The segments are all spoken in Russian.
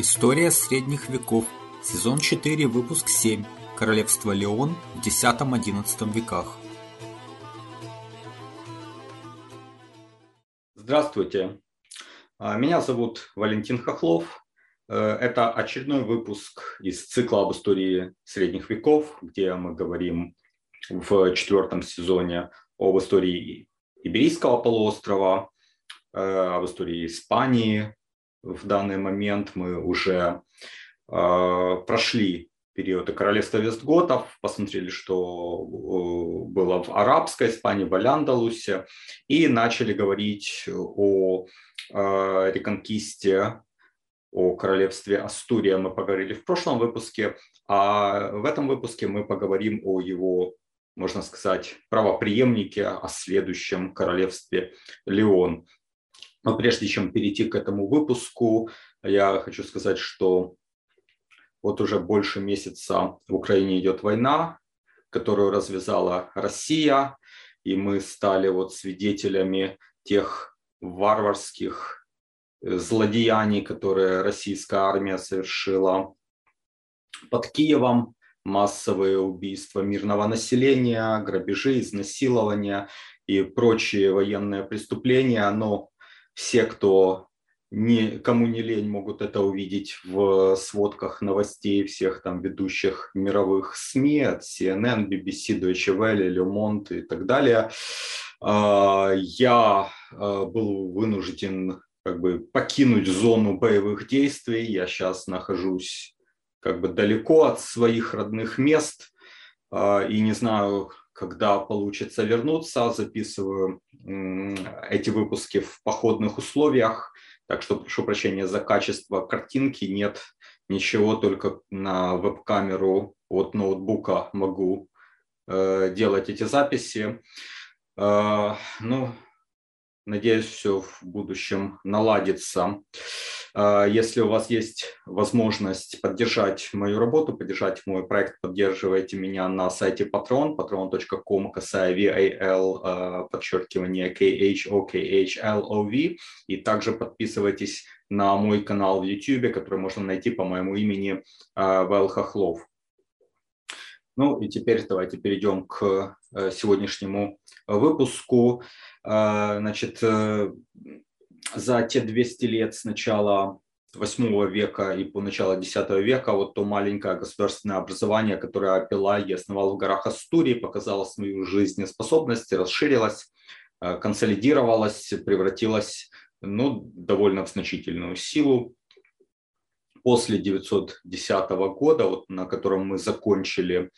История средних веков. Сезон 4, выпуск 7. Королевство Леон в X-XI веках. Здравствуйте. А, меня зовут Валентин Хохлов. Э, это очередной выпуск из цикла об истории средних веков, где мы говорим в четвертом сезоне об истории Иберийского полуострова, э, об истории Испании. В данный момент мы уже э, прошли периоды королевства Вестготов, посмотрели, что было в арабской Испании, в Аляндалусе, и начали говорить о реконкисте о королевстве Астурия мы поговорили в прошлом выпуске, а в этом выпуске мы поговорим о его, можно сказать, правоприемнике, о следующем королевстве Леон. Но прежде чем перейти к этому выпуску, я хочу сказать, что вот уже больше месяца в Украине идет война, которую развязала Россия, и мы стали вот свидетелями тех варварских злодеяний, которые российская армия совершила под Киевом, массовые убийства мирного населения, грабежи, изнасилования и прочие военные преступления. Но все, кто не, кому не лень, могут это увидеть в сводках новостей всех там ведущих мировых СМИ, от CNN, BBC, Deutsche Welle, Le Monde и так далее. А, я а, был вынужден как бы покинуть зону боевых действий. Я сейчас нахожусь как бы далеко от своих родных мест а, и не знаю, когда получится вернуться. Записываю эти выпуски в походных условиях, так что прошу прощения за качество картинки. Нет ничего, только на веб-камеру от ноутбука могу э, делать эти записи. Э, ну, Надеюсь, все в будущем наладится. А, если у вас есть возможность поддержать мою работу, поддержать мой проект, поддерживайте меня на сайте Patreon, patreon.com, касая VAL, а, подчеркивание KHOKHLOV, и также подписывайтесь на мой канал в YouTube, который можно найти по моему имени а, Вэл Хохлов. Ну и теперь давайте перейдем к э, сегодняшнему выпуску. А, значит, э, за те 200 лет с начала 8 века и по начало 10 века вот то маленькое государственное образование, которое Апелай основал в горах Астурии, показало свою жизнеспособность, расширилось, э, консолидировалось, превратилось ну, довольно в значительную силу. После 910 года, вот, на котором мы закончили,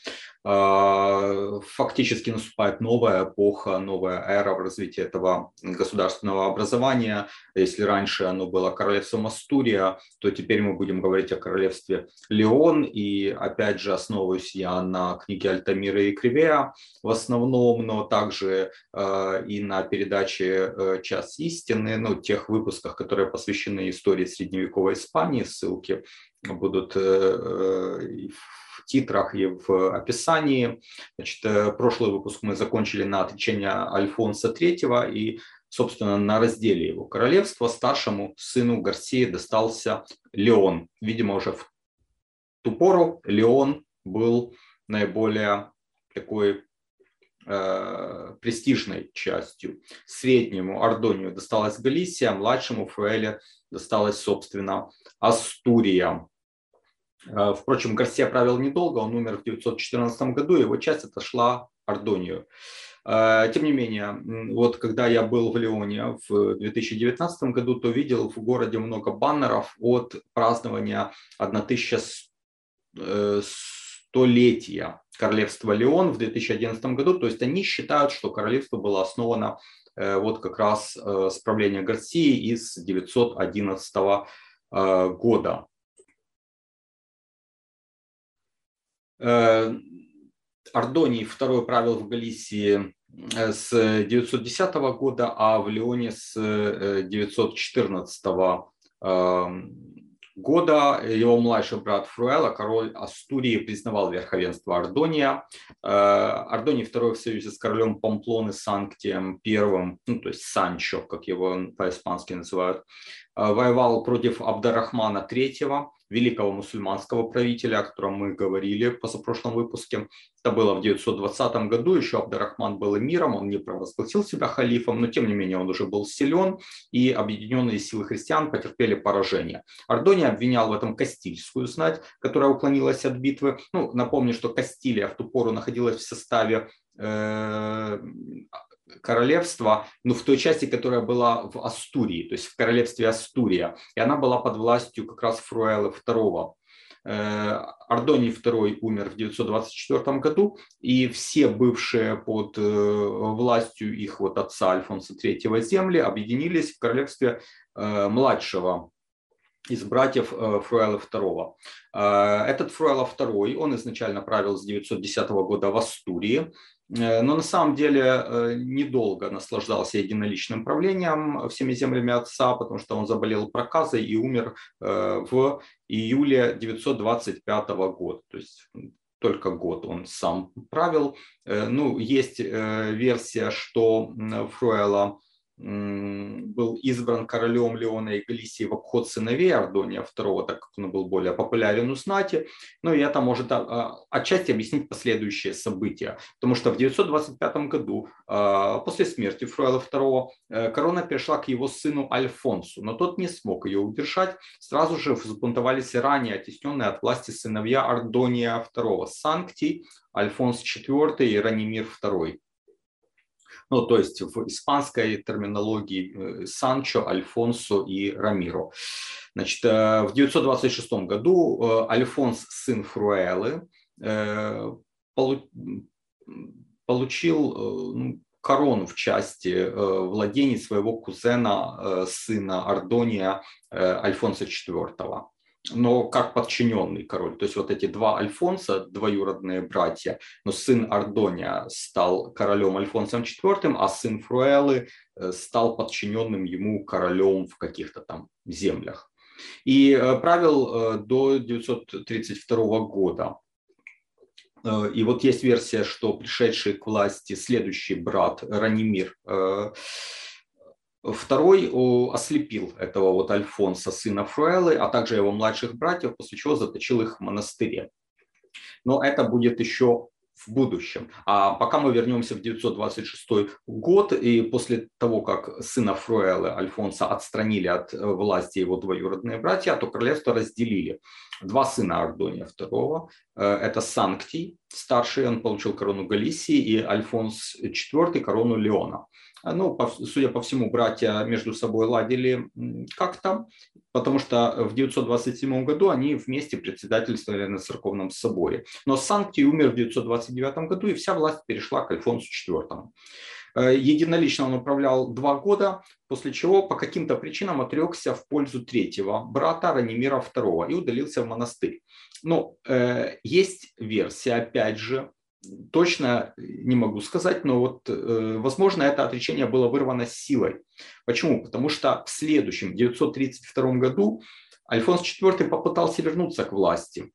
фактически наступает новая эпоха, новая эра в развитии этого государственного образования. Если раньше оно было королевством Астурия, то теперь мы будем говорить о королевстве Леон. И опять же основываюсь я на книге Альтамира и Кривея в основном, но также э, и на передаче э, «Час истины», ну, тех выпусках, которые посвящены истории средневековой Испании. Ссылки будут э, в титрах и в описании. Значит, э, прошлый выпуск мы закончили на отречение Альфонса III и, собственно, на разделе его королевства старшему сыну Гарсии достался Леон. Видимо, уже в ту пору Леон был наиболее такой э, престижной частью. Среднему Ордонию досталась Галисия, младшему Фуэле досталась, собственно, Астурия. Э, впрочем, Гарсия правил недолго, он умер в 914 году, его часть отошла Ордонию. Э, тем не менее, вот когда я был в Леоне в 2019 году, то видел в городе много баннеров от празднования 1100-летия э, королевства Леон в 2011 году. То есть они считают, что королевство было основано вот как раз с правления Гарсии из 911 года. Э, Ардоний второй правил в Галисии э, с 910 года, а в Леоне с 914 э, года. Его младший брат Фруэла, король Астурии, признавал верховенство Ардония. Ардоний II в союзе с королем Памплоны Санктием I, ну, то есть Санчо, как его по-испански называют, воевал против Абдарахмана III, великого мусульманского правителя, о котором мы говорили в позапрошлом выпуске. Это было в 920 году, еще Абдарахман был эмиром, он не провозгласил себя халифом, но тем не менее он уже был силен, и объединенные силы христиан потерпели поражение. Ардония обвинял в этом Кастильскую знать, которая уклонилась от битвы. Ну, напомню, что Кастилия в ту пору находилась в составе э, королевства, ну, в той части, которая была в Астурии, то есть в королевстве Астурия. И она была под властью как раз Фруэлы II. Э, Ардоний II умер в 924 году, и все бывшие под э, властью их вот отца Альфонса III земли объединились в королевстве э, младшего из братьев Фруэла II. Этот Фруэла II, он изначально правил с 910 года в Астурии, Э, но на самом деле э, недолго наслаждался единоличным правлением всеми землями отца, потому что он заболел проказой и умер э, в июле 925 года. То есть только год он сам правил. Ну, есть версия, что Фруэла был избран королем Леона и Галисии в обход сыновей Ардония II, так как он был более популярен у знати. Ну и это может а, отчасти объяснить последующие события. Потому что в 925 году, а, после смерти Фруэла II, э, корона перешла к его сыну Альфонсу, но тот не смог ее удержать. Сразу же взбунтовались ранее оттесненные от власти сыновья Ардония II, Санктий, Альфонс IV и Ранимир II. Ну, то есть в испанской терминологии э, Санчо, Альфонсо и Рамиро. Значит, э, в 926 году э, Альфонс, сын Фруэлы, получил ну, корону в части владений своего кузена, сына Ардония Альфонса IV но как подчиненный король. То есть вот эти два Альфонса, двоюродные братья, но сын Ардония стал королем Альфонсом IV, а сын Фруэлы э, стал подчиненным ему королем в каких-то там землях. И э, правил э, до 932 года. И вот есть версия, что пришедший к власти следующий брат Ранимир Второй ослепил этого вот Альфонса, сына Фруэлы, а также его младших братьев, после чего заточил их в монастыре. Но это будет еще в будущем. А пока мы вернемся в 926 год, и после того, как сына Фруэлы, Альфонса, отстранили от э, власти его двоюродные братья, то королевство разделили. Два сына Ардония II, э, это Санктий, старший, он получил корону Галисии, и Альфонс IV корону Леона. А, ну, судя по всему, братья между собой ладили как-то, потому что в 927 году они вместе председательствовали на церковном соборе. Но Санктий умер в 929 году, и вся власть перешла к Альфонсу IV. Э, единолично он управлял два года, после чего по каким-то причинам отрекся в пользу третьего брата Ранимира II и удалился в монастырь. Но э, есть версия, опять же, точно не могу сказать, но вот, э, возможно, это отречение было вырвано силой. Почему? Потому что в следующем, 932 году, Альфонс IV попытался вернуться к власти.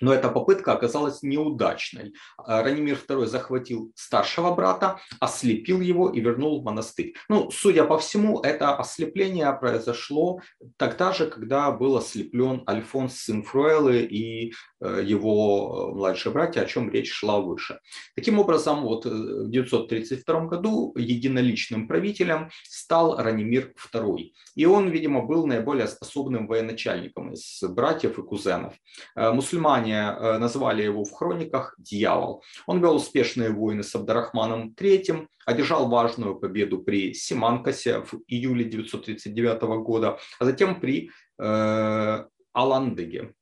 Но эта попытка оказалась неудачной. А, Ранимир II захватил старшего брата, ослепил его и вернул в монастырь. Ну, судя по всему, это ослепление произошло тогда же, когда был ослеплен Альфонс сын Фруэлы и э, его младшие братья, о чем речь шла выше. Таким образом, вот э, в 932 году единоличным правителем стал Ранимир II. И он, видимо, был наиболее способным военачальником из братьев и кузенов. Э, мусульмане Римляне э, назвали его в хрониках «Дьявол». Он вел успешные войны с Абдарахманом III, одержал важную победу при Симанкасе в июле 939 года, а затем при э, Аландеге.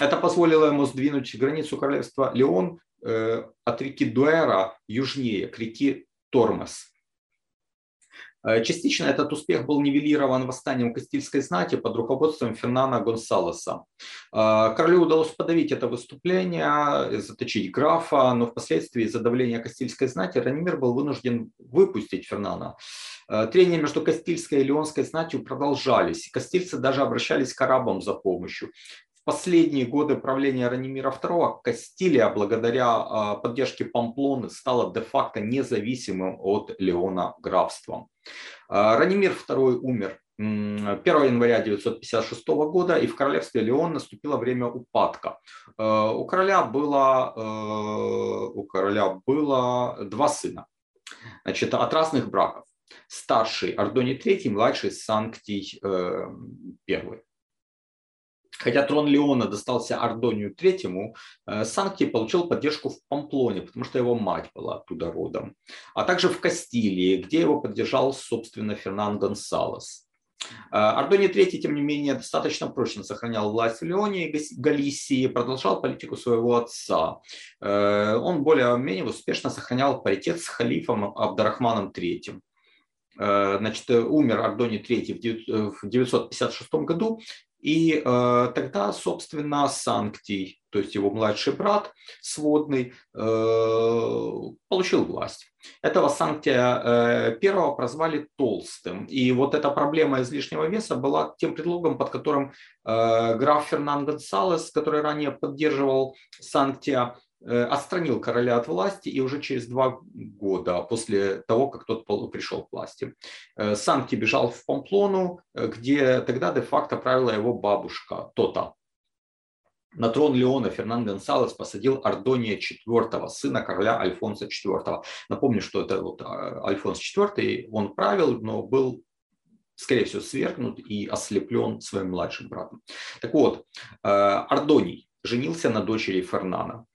Это позволило ему сдвинуть границу королевства Леон э, от реки Дуэра южнее, к реке Тормес. Э, частично этот успех был нивелирован восстанием Кастильской знати под руководством Фернана Гонсалеса. Э, королю удалось подавить это выступление, заточить графа, но впоследствии из-за давления Кастильской знати Ранимир был вынужден выпустить Фернана. Э, трения между Кастильской и Леонской знатью продолжались. Кастильцы даже обращались к арабам за помощью. В последние годы правления Ранимира II Кастилия, благодаря поддержке Памплоны, стала де-факто независимым от Леона графством. А, Ранимир II умер 1 января 956 года, и в королевстве Леон наступило время упадка. У короля было, у короля было два сына значит, от разных браков. Старший Ардоний III, младший Санктий I. Хотя трон Леона достался Ардонию III, э, Санкти получил поддержку в Памплоне, потому что его мать была оттуда родом, а также в Кастилии, где его поддержал, собственно, Фернан Гонсалес. Э, Ардоний III, тем не менее, достаточно прочно сохранял власть в Леоне и Галисии, продолжал политику своего отца. Э, он более-менее успешно сохранял паритет с халифом Абдарахманом III. Значит, умер Ардоний III в 956 году, и э, тогда, собственно, Санктий, то есть его младший брат сводный, э, получил власть. Этого Санктия э, первого прозвали Толстым. И вот эта проблема излишнего веса была тем предлогом, под которым э, граф Фернан Гонсалес, который ранее поддерживал Санктия, отстранил короля от власти и уже через два года после того, как тот пришел к власти. Э, Санкти бежал в Памплону, э, где тогда де-факто правила его бабушка Тота. На трон Леона Фернан Гонсалес посадил Ардония IV, сына короля Альфонса IV. Напомню, что это вот Альфонс IV, он правил, но был скорее всего, свергнут и ослеплен своим младшим братом. Так вот, Ардоний женился на дочери Фернана.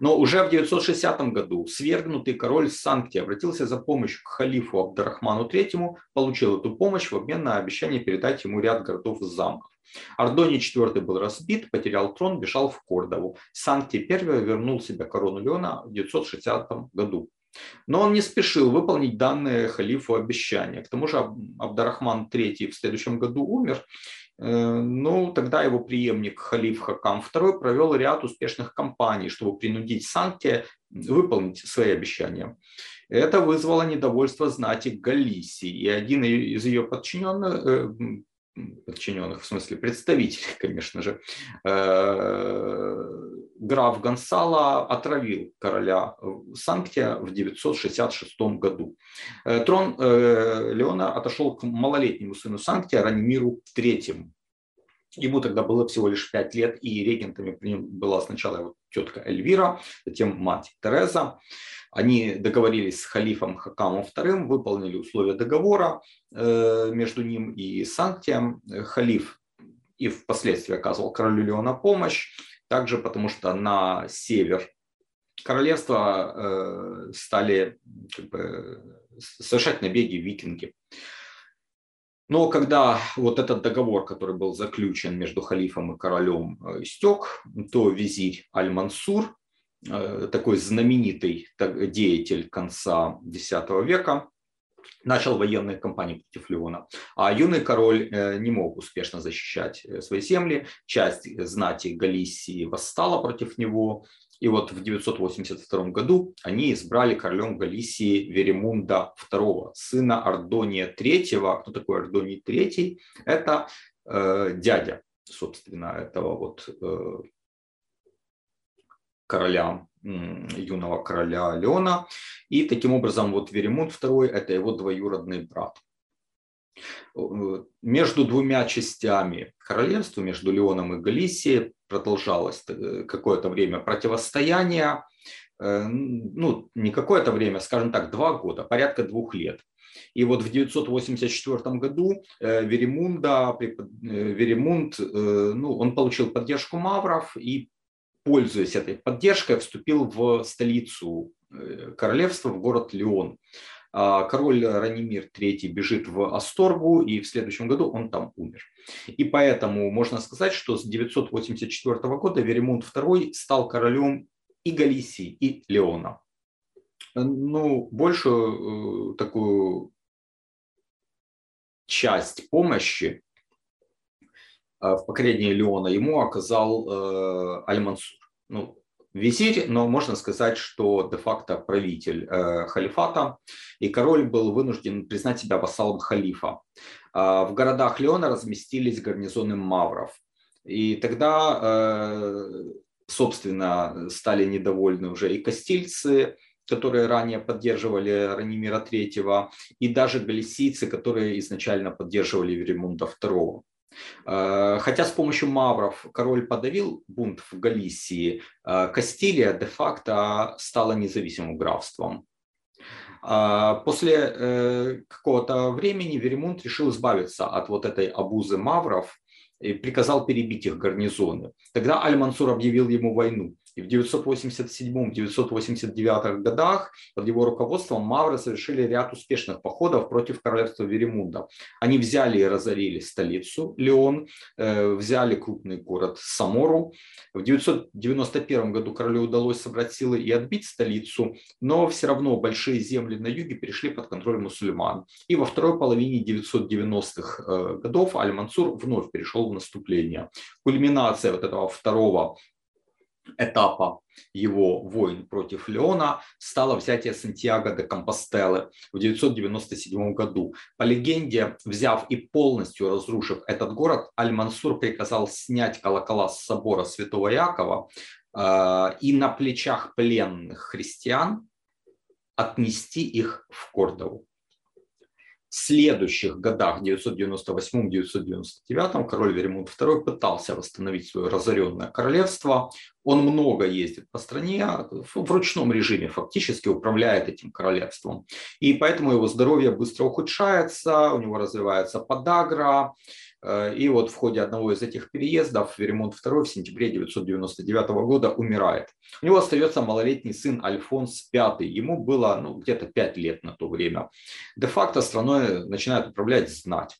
Но уже в 960 году свергнутый король Санкти обратился за помощью к халифу Абдарахману III, получил эту помощь в обмен на обещание передать ему ряд городов и замков. Ардоний IV был разбит, потерял трон, бежал в Кордову. Санкти I вернул себе корону Леона в 960 году. Но он не спешил выполнить данное халифу обещания. К тому же Абдарахман III в следующем году умер, ну, тогда его преемник Халиф Хакам II провел ряд успешных кампаний, чтобы принудить Санкте выполнить свои обещания. Это вызвало недовольство знати Галисии, и один из ее подчиненных, э, подчиненных, в смысле представителей, конечно же, э, граф Гонсало отравил короля Санктия в 966 году. Трон Леона отошел к малолетнему сыну Санктия Ранимиру III. Ему тогда было всего лишь 5 лет, и регентами при нем была сначала его тетка Эльвира, затем мать Тереза. Они договорились с халифом Хакамом II, выполнили условия договора э, между ним и Санктием. Халиф и впоследствии оказывал королю Леона помощь, также потому что на север королевства э, стали как бы, совершать набеги викинги. Но когда вот этот договор, который был заключен между халифом и королем, э, истек, то визирь Аль-Мансур, такой знаменитый деятель конца X века, начал военные кампании против Леона. А юный король э, не мог успешно защищать свои земли. Часть знати Галисии восстала против него. И вот в 982 году они избрали королем Галисии Веремунда II, сына Ардония III. Кто такой Ардоний III? Это э, дядя, собственно, этого вот э, короля, юного короля Леона. И таким образом вот Веремунд II – это его двоюродный брат. Э, между двумя частями королевства, между Леоном и Галисией, продолжалось э, какое-то время противостояние, э, ну, не какое-то время, скажем так, два года, порядка двух лет. И вот в 984 году Веремунда, Веремунд, ну, он получил поддержку мавров и, пользуясь этой поддержкой, вступил в столицу королевства, в город Леон. А, король Ранимир III бежит в Асторгу, и в следующем году он там умер. И поэтому можно сказать, что с 984 года Веремунд II стал королем и Галисии, и Леона. Ну, большую э, такую часть помощи э, в покорении Леона ему оказал э, Аль-Мансур. Ну, визирь, но можно сказать, что де-факто правитель э, халифата, и король был вынужден признать себя вассалом халифа. Э, в городах Леона разместились гарнизоны мавров. И тогда, э, собственно, стали недовольны уже и кастильцы, которые ранее поддерживали Ранимира III, и даже галисийцы, которые изначально поддерживали Веремунда II. Э, хотя с помощью мавров король подавил бунт в Галисии, э, Кастилия де-факто стала независимым графством. Э, после какого-то времени Веремунд решил избавиться от вот этой обузы мавров и приказал перебить их гарнизоны. Тогда Аль-Мансур объявил ему войну. И в 987-989 годах под его руководством мавры совершили ряд успешных походов против королевства Веремунда. Они взяли и разорили столицу Леон, э, взяли крупный город Самору. В 991 году королю удалось собрать силы и отбить столицу, но все равно большие земли на юге перешли под контроль мусульман. И во второй половине 990-х э, годов Аль-Мансур вновь перешел в наступление. Кульминация вот этого второго этапа его войн против Леона стало взятие Сантьяго де Компостелы в 997 году. По легенде, взяв и полностью разрушив этот город, Аль-Мансур приказал снять колокола с собора Святого Якова э, и на плечах пленных христиан отнести их в Кордову следующих годах, 998-999, король Веремунд II пытался восстановить свое разоренное королевство. Он много ездит по стране, в ручном режиме фактически управляет этим королевством. И поэтому его здоровье быстро ухудшается, у него развивается подагра, и вот в ходе одного из этих переездов Веремонт II в сентябре 999 года умирает. У него остается малолетний сын Альфонс V. Ему было ну, где-то 5 лет на то время. Де-факто страной начинает управлять знать.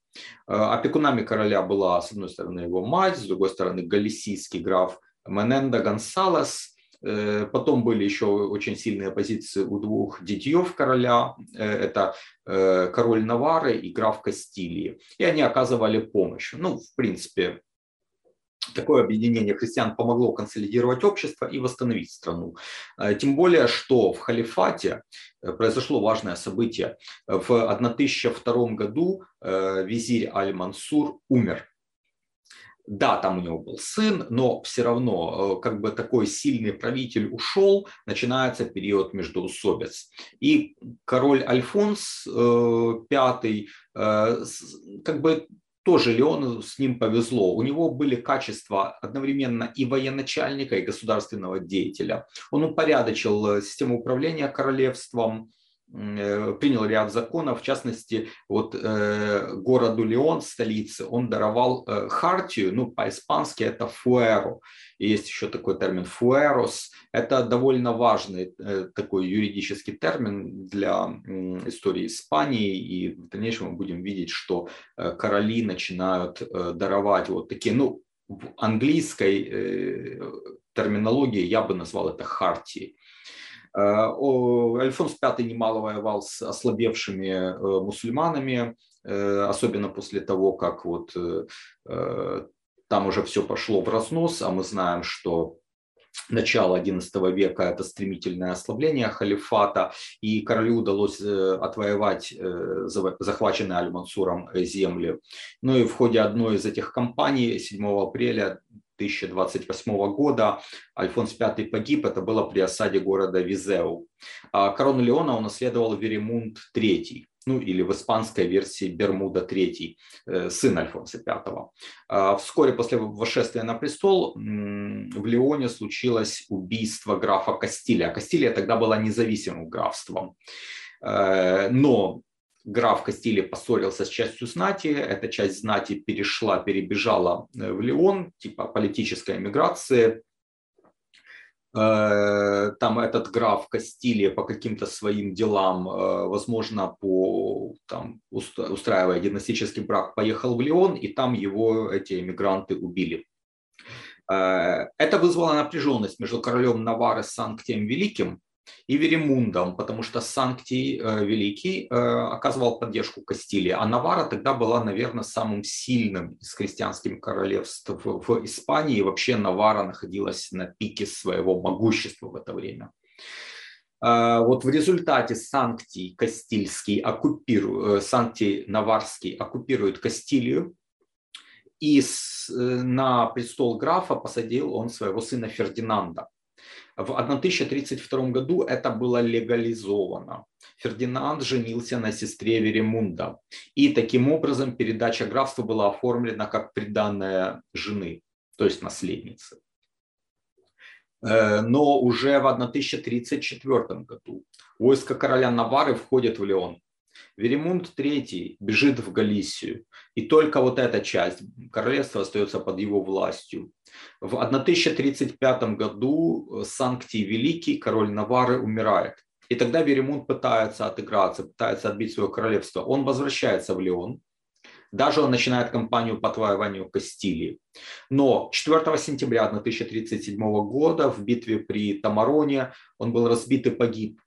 Э, опекунами короля была, с одной стороны, его мать, с другой стороны, галисийский граф Мененда Гонсалес – Э, потом были еще очень сильные позиции у двух детьев короля. Э, это э, король Навары и граф Кастилии. И они оказывали помощь. Ну, в принципе, такое объединение христиан помогло консолидировать общество и восстановить страну. Тем более, что в халифате произошло важное событие. В 1002 году визирь Аль-Мансур умер да, там у него был сын, но все равно, э, как бы такой сильный правитель ушел, начинается период междоусобиц. И король Альфонс V, э, э, как бы тоже Леону с ним повезло. У него были качества одновременно и военачальника, и государственного деятеля. Он упорядочил систему управления королевством, принял ряд законов, в частности, вот э, городу Леон, столице, он даровал э, хартию, ну, по-испански это фуэро, есть еще такой термин фуэрос, это довольно важный э, такой юридический термин для э, истории Испании, и в дальнейшем мы будем видеть, что э, короли начинают э, даровать вот такие, ну, в английской э, терминологии я бы назвал это хартией. Э, Альфонс V немало воевал с ослабевшими э, мусульманами, э, особенно после того, как вот там уже все пошло в разнос, а мы знаем, что начало XI века это стремительное ослабление халифата, и королю удалось отвоевать захваченные Аль-Мансуром земли. Ну и в ходе одной из этих кампаний 7 апреля 1028 года Альфонс V погиб, это было при осаде города Визеу. А корону Леона унаследовал Веремунд III, ну или в испанской версии Бермуда III, э, сын Альфонса V. А вскоре после восшествия на престол в Леоне случилось убийство графа Кастилия. Кастилия тогда была независимым графством. Э, но граф Кастили поссорился с частью знати, эта часть знати перешла, перебежала э, в Леон, типа политической эмиграции. Э, там этот граф Кастилия по каким-то своим делам, э, возможно, по, там, устраивая династический брак, поехал в Леон, и там его эти эмигранты убили. Это вызвало напряженность между королем Навары Санктием Великим и Веремундом, потому что Санктий э, Великий э, оказывал поддержку Кастилии, а Навара тогда была, наверное, самым сильным из христианских королевств в Испании, и вообще Навара находилась на пике своего могущества в это время. Э, вот в результате Санктий Кастильский оккупирует, Санктий Наварский оккупирует Кастилию, и на престол графа посадил он своего сына Фердинанда. В 1032 году это было легализовано. Фердинанд женился на сестре Веремунда. И таким образом передача графства была оформлена как приданная жены, то есть наследницы. Э, но уже в 1034 году войско короля Навары входит в Леон. Веремунд III бежит в Галисию, и только вот эта часть королевства остается под его властью. В 1035 году Санктий Великий, король Навары, умирает. И тогда Веремунд пытается отыграться, пытается отбить свое королевство. Он возвращается в Леон, даже он начинает кампанию по отвоеванию Кастилии. Но 4 сентября 1037 года в битве при Тамароне он был разбит и погиб.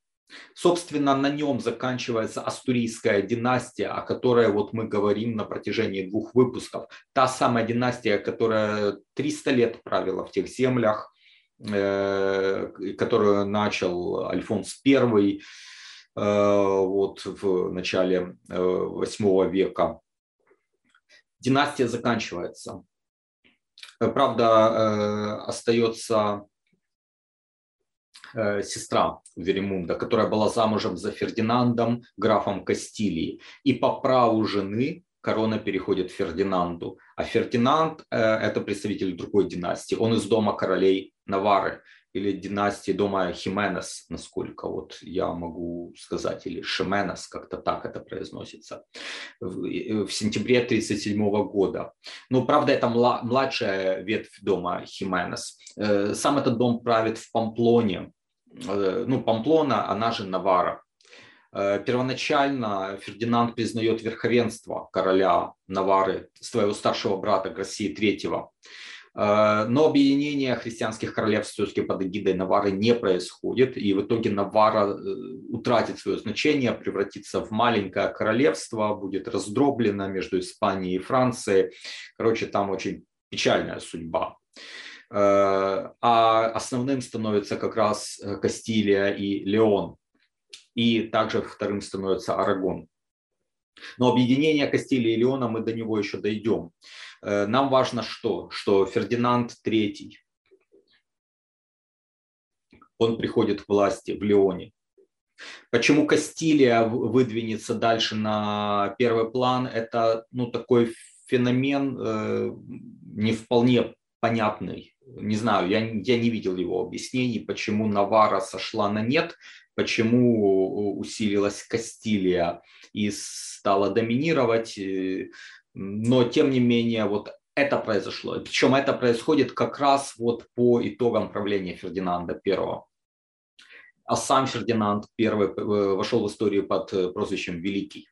Собственно, на нем заканчивается Астурийская династия, о которой вот мы говорим на протяжении двух выпусков. Та самая династия, которая 300 лет правила в тех землях, э, которую начал Альфонс I э, вот в начале э, века. Династия заканчивается. Правда, остается Э, сестра Веремунда, которая была замужем за Фердинандом, графом Кастилии. И по праву жены корона переходит Фердинанду. А Фердинанд э, – это представитель другой династии. Он из дома королей Навары или династии дома Хименес, насколько вот я могу сказать, или Шименес, как-то так это произносится, в, э, в сентябре 1937 года. Но, правда, это младшая ветвь дома Хименес. Сам этот дом правит в Памплоне, Э, ну, Памплона, она же Навара. Э, первоначально Фердинанд признает верховенство короля Навары, своего старшего брата Гроссии III. Э, но объединение христианских королевств все-таки под эгидой Навары не происходит, и в итоге Навара утратит свое значение, превратится в маленькое королевство, будет раздроблено между Испанией и Францией. Короче, там очень печальная судьба. Э, а основным становится как раз э, Кастилия и Леон. И также вторым становится Арагон. Но объединение Кастилии и Леона мы до него еще дойдем. Э, нам важно что? Что Фердинанд III, он приходит к власти в Леоне. Почему Кастилия выдвинется дальше на первый план, это ну, такой феномен э, не вполне понятный не знаю, я, я не видел его объяснений, почему Навара сошла на нет, почему усилилась Кастилия и стала доминировать, э, но тем не менее вот это произошло. Причем это происходит как раз вот по итогам правления Фердинанда I. А сам Фердинанд I э, вошел в историю под э, прозвищем Великий.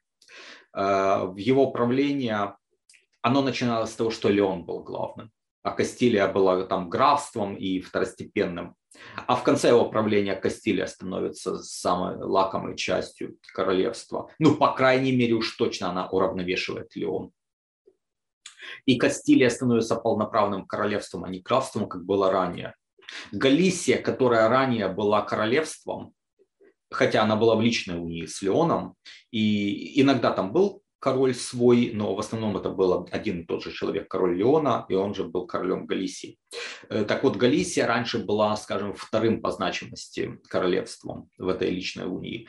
В его правление оно начиналось с того, что Леон был главным Кастилия была там графством и второстепенным. А в конце его правления Кастилия становится самой лакомой частью королевства. Ну, по крайней мере, уж точно она уравновешивает Леон. И Кастилия становится полноправным королевством, а не графством, как было ранее. Галисия, которая ранее была королевством, хотя она была в личной унии с Леоном, и иногда там был король свой, но в основном это был один и тот же человек, король Леона, и он же был королем Галисии. Э, так вот, Галисия раньше была, скажем, вторым по значимости королевством в этой личной унии.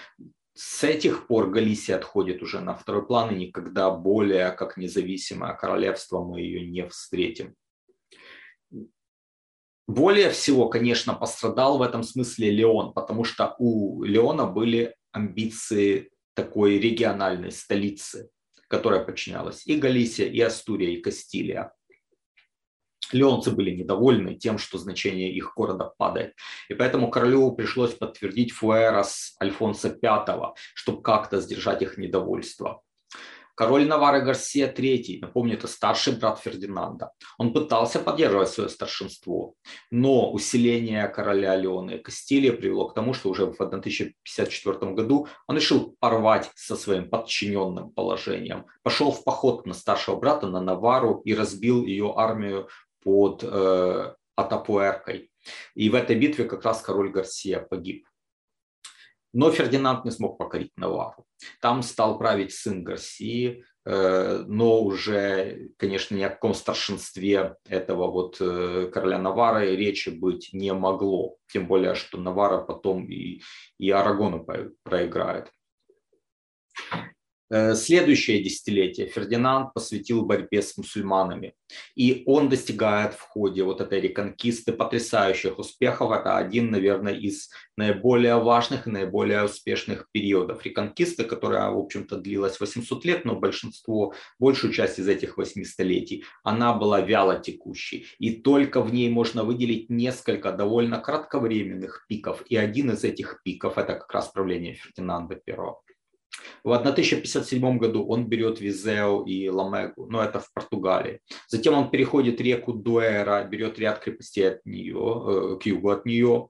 С этих пор Галисия отходит уже на второй план, и никогда более как независимое королевство мы ее не встретим. Более всего, конечно, пострадал в этом смысле Леон, потому что у Леона были амбиции такой региональной столицы которая подчинялась и Галисия, и Астурия, и Кастилия. Леонцы были недовольны тем, что значение их города падает. И поэтому королю пришлось подтвердить Фуэрос Альфонса V, чтобы как-то сдержать их недовольство. Король Навары Гарсия III, напомню, это старший брат Фердинанда, он пытался поддерживать свое старшинство, но усиление короля Леона и Кастилии привело к тому, что уже в 1054 году он решил порвать со своим подчиненным положением, пошел в поход на старшего брата, на Навару и разбил ее армию под э, Атапуэркой. И в этой битве как раз король Гарсия погиб. Но Фердинанд не смог покорить Навару. Там стал править сын Гарсии, но уже, конечно, ни о каком старшинстве этого вот короля Навары речи быть не могло. Тем более, что Навара потом и, и Арагону проиграет. Э, следующее десятилетие Фердинанд посвятил борьбе с мусульманами. И он достигает в ходе вот этой реконкисты потрясающих успехов. Это один, наверное, из наиболее важных и наиболее успешных периодов реконкисты, которая, в общем-то, длилась 800 лет, но большинство, большую часть из этих восьми столетий, она была вяло текущей. И только в ней можно выделить несколько довольно кратковременных пиков. И один из этих пиков – это как раз правление Фердинанда I. В 1057 году он берет Визео и Ламегу, но это в Португалии. Затем он переходит реку Дуэра, берет ряд крепостей от нее, э, к югу от нее.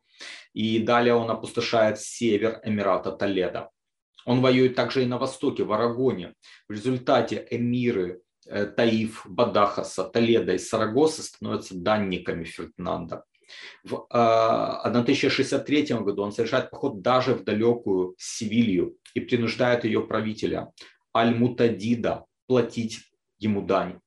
И далее он опустошает север Эмирата Толеда. Он воюет также и на востоке, в Арагоне. В результате эмиры э, Таиф, Бадахаса, Толеда и Сарагоса становятся данниками Фердинанда. В 1063 а, году он совершает поход даже в далекую Севилью и принуждает ее правителя Аль-Мутадида платить ему дань.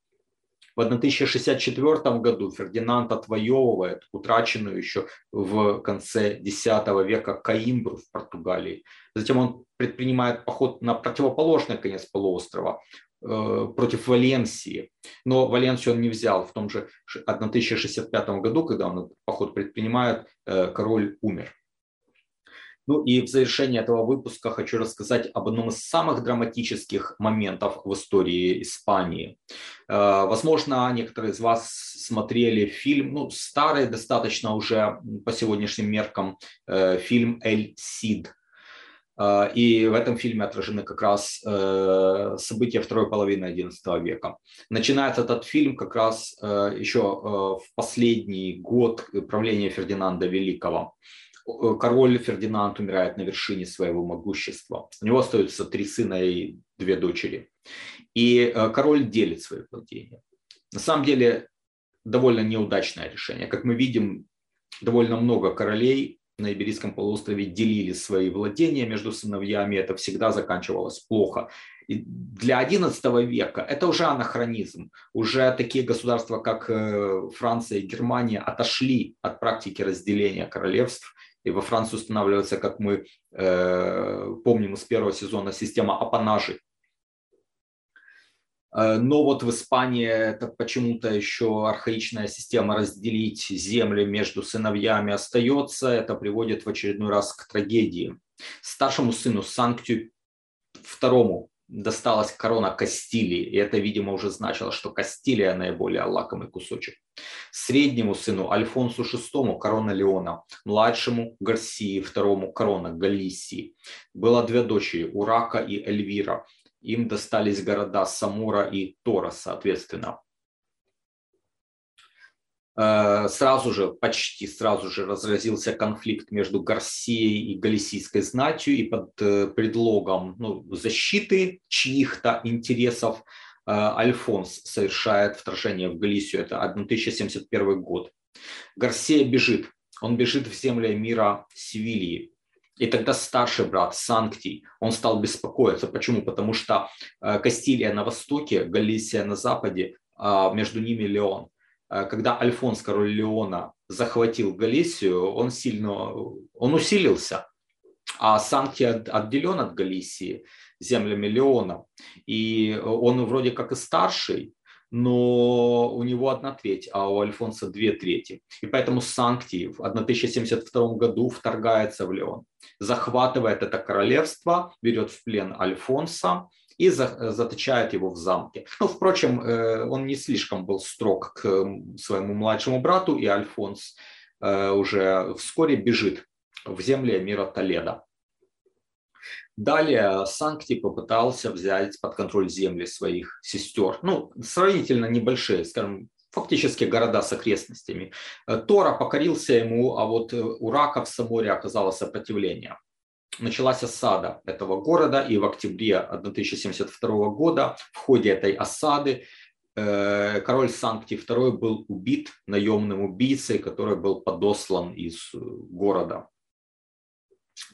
В 1064 году Фердинанд отвоевывает утраченную еще в конце X века Каимбру в Португалии. Затем он предпринимает поход на противоположный конец полуострова, против Валенсии. Но Валенсию он не взял. В том же 1065 году, когда он поход предпринимает, э, король умер. Ну и в завершении этого выпуска хочу рассказать об одном из самых драматических моментов в истории Испании. Э, возможно, некоторые из вас смотрели фильм, ну, старый достаточно уже по сегодняшним меркам, фильм «Эль Сид», и в этом фильме отражены как раз э, события второй половины XI века. Начинается этот фильм как раз э, еще э, в последний год правления Фердинанда Великого. Король Фердинанд умирает на вершине своего могущества. У него остаются три сына и две дочери. И король делит свои владения. На самом деле довольно неудачное решение. Как мы видим, довольно много королей на Иберийском полуострове делили свои владения между сыновьями, это всегда заканчивалось плохо. И для XI века это уже анахронизм. Уже такие государства, как э, Франция и Германия, отошли от практики разделения королевств. И во Франции устанавливается, как мы э, помним из первого сезона, система апанажей но вот в Испании это почему-то еще архаичная система разделить земли между сыновьями остается. Это приводит в очередной раз к трагедии. Старшему сыну Санктию второму досталась корона Кастилии, и это, видимо, уже значило, что Кастилия наиболее лакомый кусочек. Среднему сыну Альфонсу VI корона Леона, младшему Гарсии второму корона Галисии. Было две дочери, Урака и Эльвира им достались города Самура и Тора, соответственно. Э, сразу же, почти сразу же разразился конфликт между Гарсией и Галисийской знатью, и под э, предлогом ну, защиты чьих-то интересов э, Альфонс совершает вторжение в Галисию. Это 1071 год. Гарсия бежит. Он бежит в земли мира Севильи. И тогда старший брат Санктий, он стал беспокоиться. Почему? Потому что э, Кастилия на востоке, Галисия на западе, а между ними Леон. Э, когда Альфонс, король Леона, захватил Галисию, он сильно, он усилился. А Санктий отделен от Галисии землями Леона. И он вроде как и старший, но у него одна треть, а у Альфонса две трети. И поэтому Санкти в 1072 году вторгается в Леон, захватывает это королевство, берет в плен Альфонса и заточает его в замке. Ну, впрочем, э, он не слишком был строг к своему младшему брату, и Альфонс э, уже вскоре бежит в земли мира Толеда. Далее Санкти попытался взять под контроль земли своих сестер, ну, сравнительно небольшие, скажем, фактически города с окрестностями. Э, Тора покорился ему, а вот э, у Рака в Саморе оказалось сопротивление. Началась осада этого города, и в октябре 1072 года в ходе этой осады э, король Санкти II был убит наемным убийцей, который был подослан из города.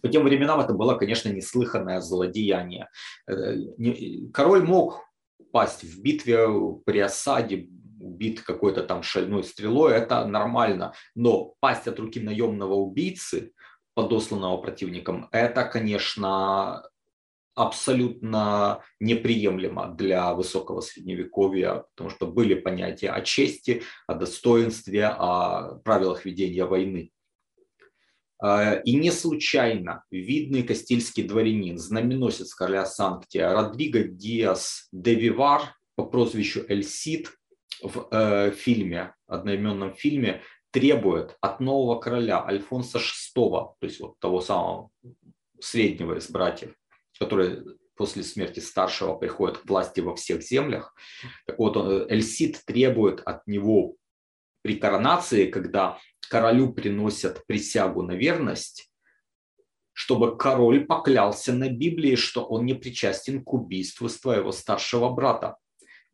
По тем временам это было, конечно, неслыханное злодеяние. Э, король мог пасть в битве при осаде, убит какой-то там шальной стрелой, это нормально. Но пасть от руки наемного убийцы, подосланного противником, это, конечно, абсолютно неприемлемо для высокого средневековья, потому что были понятия о чести, о достоинстве, о правилах ведения войны. А, и не случайно видный кастильский дворянин, знаменосец короля Санктия Родриго Диас де Вивар по прозвищу Эль Сид в э, фильме, одноименном фильме, требует от нового короля Альфонса VI, то есть вот того самого среднего из братьев, который после смерти старшего приходит к власти во всех землях. Так вот, Эльсид требует от него при коронации, когда королю приносят присягу на верность, чтобы король поклялся на Библии, что он не причастен к убийству своего старшего брата.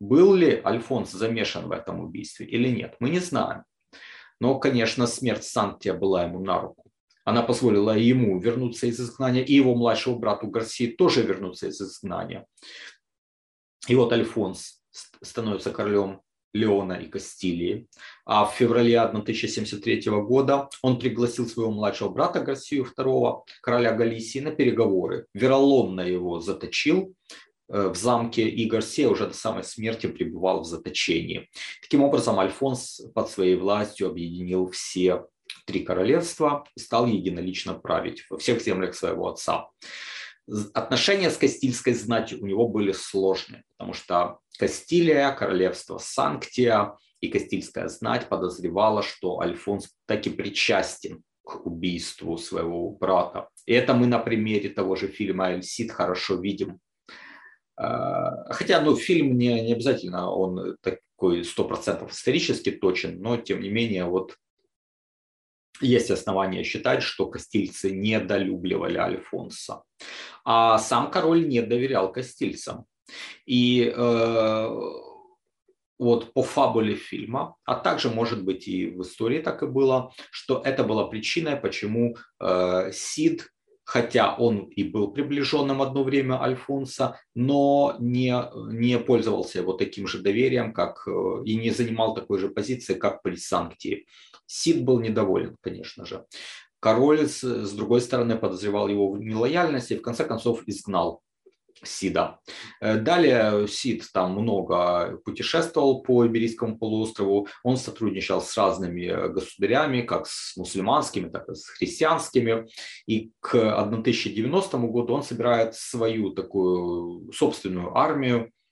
Был ли Альфонс замешан в этом убийстве или нет, мы не знаем. Но, конечно, смерть Сантия была ему на руку. Она позволила ему вернуться из изгнания, и его младшему брату Гарсии тоже вернуться из изгнания. И вот Альфонс становится королем Леона и Кастилии. А в феврале 1073 года он пригласил своего младшего брата Гарсию II, короля Галисии, на переговоры. Вероломно его заточил э, в замке, и Гарсия уже до самой смерти пребывал в заточении. Таким образом, Альфонс под своей властью объединил все три королевства и стал единолично править во всех землях своего отца. Отношения с Кастильской знатью у него были сложные, потому что Кастилия, королевство Санктия и Кастильская знать подозревала, что Альфонс таки причастен к убийству своего брата. И это мы на примере того же фильма «Эльсид» хорошо видим. А, хотя ну, фильм не, не обязательно, он такой 100% исторически точен, но тем не менее вот есть основания считать, что кастильцы недолюбливали Альфонса. А сам король не доверял кастильцам. И э, вот по фабуле фильма, а также, может быть, и в истории так и было, что это была причиной, почему э, Сид, хотя он и был приближенным одно время Альфонса, но не, не пользовался его таким же доверием, как э, и не занимал такой же позиции, как при Санктии. Сид был недоволен, конечно же. Король, с другой стороны, подозревал его в нелояльности и в конце концов изгнал Сида. Э, далее Сид там много путешествовал по Иберийскому полуострову. Он сотрудничал с разными государями, как с мусульманскими, так и с христианскими. И к 1090 году он собирает свою такую собственную армию, Э,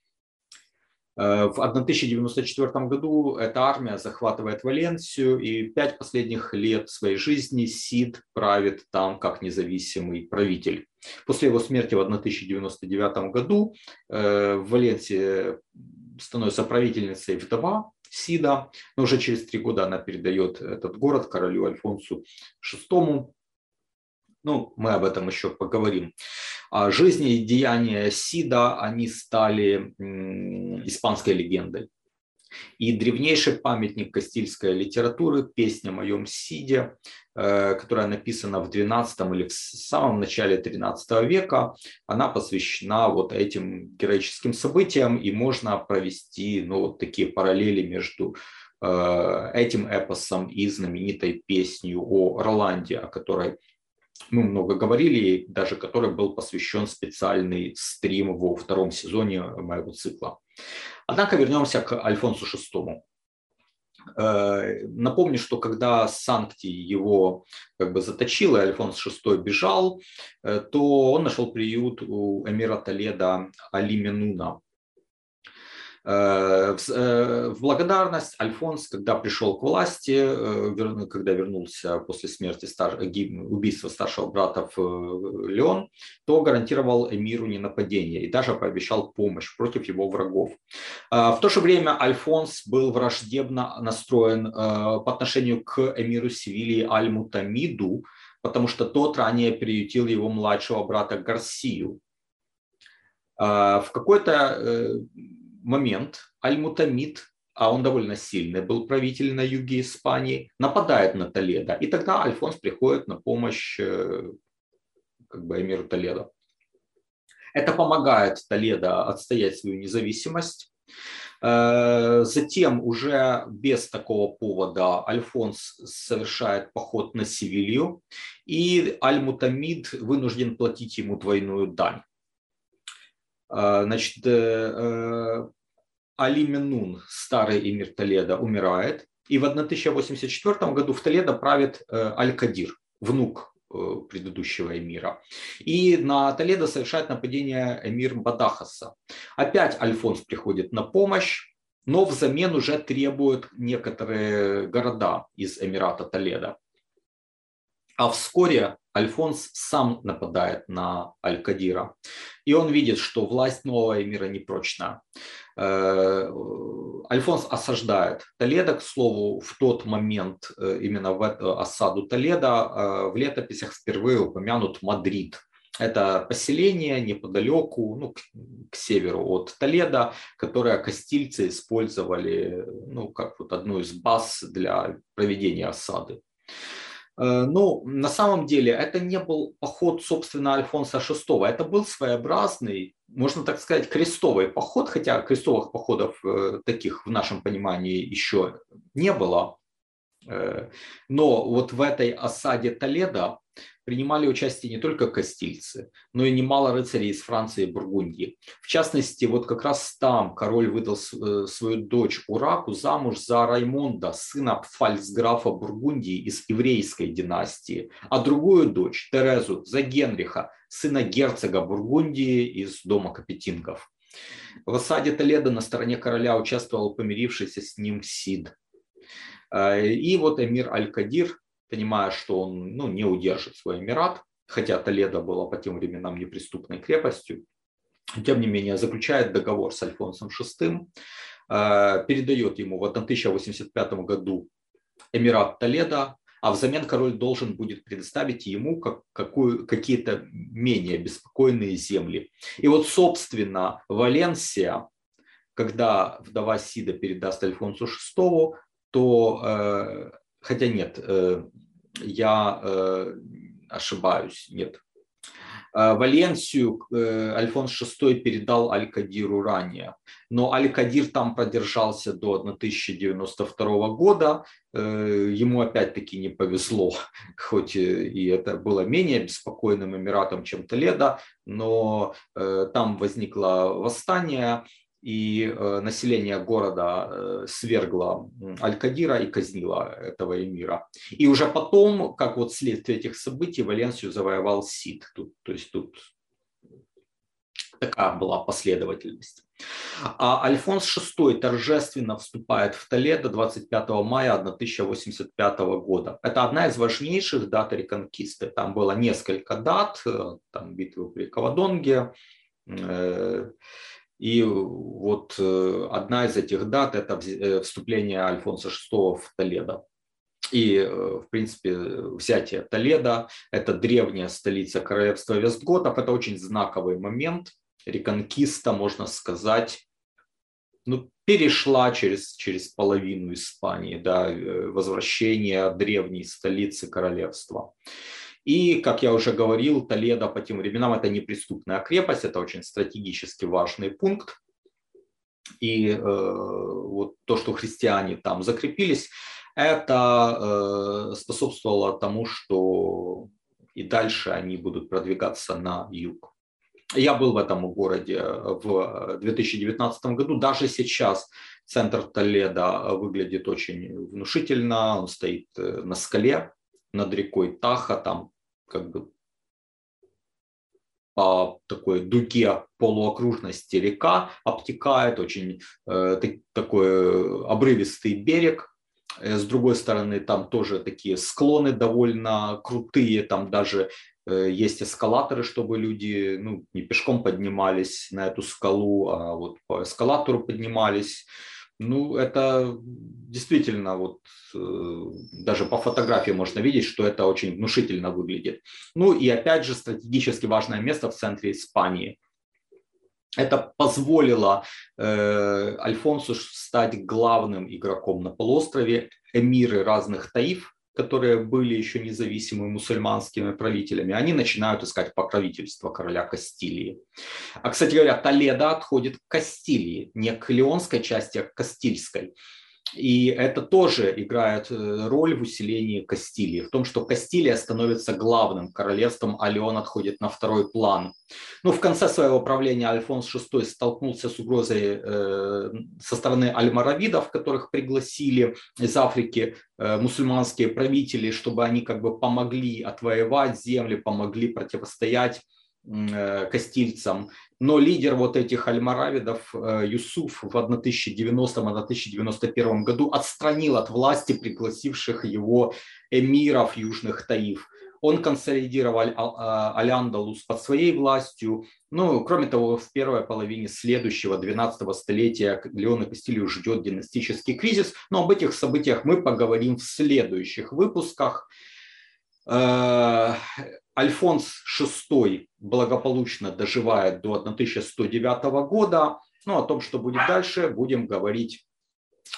в 1094 году эта армия захватывает Валенсию, и пять последних лет своей жизни Сид правит там как независимый правитель. После его смерти в 1099 году э, в Валенсии становится правительницей вдова Сида, но уже через три года она передает этот город королю Альфонсу VI. Ну, мы об этом еще поговорим. А жизни и деяния Сида, они стали испанской легендой. И древнейший памятник кастильской литературы «Песня о моем Сиде», э, которая написана в 12 или в самом начале 13 века, она посвящена вот этим героическим событиям, и можно провести ну, вот такие параллели между э, этим эпосом и знаменитой песней о Роланде, о которой мы много говорили, даже который был посвящен специальный стрим во втором сезоне моего цикла. Однако вернемся к Альфонсу VI. Э, напомню, что когда Санкти его как бы заточил, и Альфонс VI бежал, э, то он нашел приют у эмира Толеда Али Менуна, в благодарность Альфонс, когда пришел к власти, э, когда вернулся после смерти стар... убийства старшего брата в Леон, то гарантировал эмиру ненападение и даже пообещал помощь против его врагов. В то же время Альфонс был враждебно настроен по отношению к эмиру Севилии Аль-Мутамиду, потому что тот ранее приютил его младшего брата Гарсию. В какой-то момент Аль-Мутамид, а он довольно сильный был правитель на юге Испании, нападает на Толедо. И тогда Альфонс приходит на помощь э, как бы эмиру Толедо. Это помогает Толедо отстоять свою независимость. Э, затем уже без такого повода Альфонс совершает поход на Севилью, и Аль-Мутамид вынужден платить ему двойную дань. Э, значит, э, Али Менун, старый эмир Толеда, умирает, и в 1084 году в Толедо правит Аль-Кадир, внук предыдущего эмира. И на Толедо совершает нападение эмир Бадахаса. Опять Альфонс приходит на помощь, но взамен уже требует некоторые города из Эмирата Толедо. А вскоре Альфонс сам нападает на Аль-Кадира. И он видит, что власть нового эмира непрочна. Э, Альфонс осаждает Толедо, к слову, в тот момент, э, именно в осаду Толедо, э, в летописях впервые упомянут Мадрид – это поселение неподалеку, ну, к, к северу от Толеда, которое кастильцы использовали ну, как вот одну из баз для проведения осады. Э, ну, на самом деле, это не был поход, собственно, Альфонса VI. Это был своеобразный, можно так сказать, крестовый поход, хотя крестовых походов э, таких в нашем понимании еще не было. Э, но вот в этой осаде Толеда принимали участие не только кастильцы, но и немало рыцарей из Франции и Бургундии. В частности, вот как раз там король выдал э, свою дочь Ураку замуж за Раймонда, сына фальцграфа Бургундии из еврейской династии, а другую дочь, Терезу, за Генриха, сына герцога Бургундии из дома Капетингов. В осаде Толеда на стороне короля участвовал помирившийся с ним Сид. Э, и вот эмир Аль-Кадир понимая, что он ну, не удержит свой Эмират, хотя Толедо была по тем временам неприступной крепостью, тем не менее заключает договор с Альфонсом VI, э, передает ему в 1085 году Эмират Толедо, а взамен король должен будет предоставить ему как, какую, какие-то менее беспокойные земли. И вот, собственно, Валенсия, когда вдова Сида передаст Альфонсу VI, то, э, хотя нет, э, я э, ошибаюсь, нет. Э, Валенсию э, Альфонс VI передал Аль-Кадиру ранее, но Аль-Кадир там продержался до 1092 года. Ему опять-таки не повезло, хоть и это было менее беспокойным эмиратом, чем Толедо, но там возникло восстание, и э, население города э, свергло Аль-Кадира и казнило этого эмира. И уже потом, как вот следствие этих событий, Валенсию завоевал Сид. Тут, то есть тут такая была последовательность. А Альфонс VI торжественно вступает в Толедо 25 мая 1085 года. Это одна из важнейших дат реконкисты. Там было несколько дат, э, там битвы при Кавадонге, и вот э, одна из этих дат – это э, вступление Альфонса VI в Толедо. И, э, в принципе, взятие Толедо – это древняя столица королевства Вестготов. Это очень знаковый момент. Реконкиста, можно сказать, ну, перешла через, через половину Испании, да, возвращение древней столицы королевства. И, как я уже говорил, Толедо по тем временам это неприступная крепость, это очень стратегически важный пункт. И э, вот то, что христиане там закрепились, это э, способствовало тому, что и дальше они будут продвигаться на юг. Я был в этом городе в 2019 году. Даже сейчас центр Толеда выглядит очень внушительно. Он стоит э, на скале над рекой Таха, там как бы по такой дуге полуокружности река обтекает, очень э, такой обрывистый берег. Э, с другой стороны, там тоже такие склоны довольно крутые, там даже э, есть эскалаторы, чтобы люди ну, не пешком поднимались на эту скалу, а вот по эскалатору поднимались. Ну, это действительно, вот э, даже по фотографии можно видеть, что это очень внушительно выглядит. Ну и опять же, стратегически важное место в центре Испании. Это позволило э, Альфонсу стать главным игроком на полуострове. Эмиры разных таиф которые были еще независимыми мусульманскими правителями, они начинают искать покровительство короля Кастилии. А, кстати говоря, Толедо отходит к Кастилии, не к леонской части, а к Кастильской. И это тоже играет э, роль в усилении Кастилии, в том, что Кастилия становится главным королевством, а Леон отходит на второй план. Ну, в конце своего правления Альфонс VI столкнулся с угрозой э, со стороны альмаравидов, которых пригласили из Африки э, мусульманские правители, чтобы они как бы помогли отвоевать земли, помогли противостоять Э, кастильцам. Но лидер вот этих альмаравидов э, Юсуф в 1090-1091 году отстранил от власти пригласивших его эмиров Южных Таиф. Он консолидировал Аль-Андалус под своей властью. Ну, кроме того, в первой половине следующего 12 столетия Леона Кастилию ждет династический кризис. Но об этих событиях мы поговорим в следующих выпусках. Альфонс VI благополучно доживает до 1109 года. Ну, о том, что будет дальше, будем говорить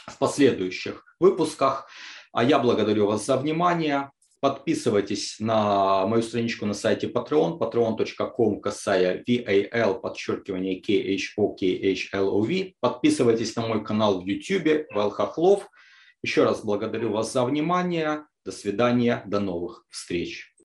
в последующих выпусках. А я благодарю вас за внимание. Подписывайтесь на мою страничку на сайте Patreon, patreon.com, касая VAL, подчеркивание KHO, Подписывайтесь на мой канал в YouTube, Вал Хохлов. Еще раз благодарю вас за внимание. До свидания, до новых встреч.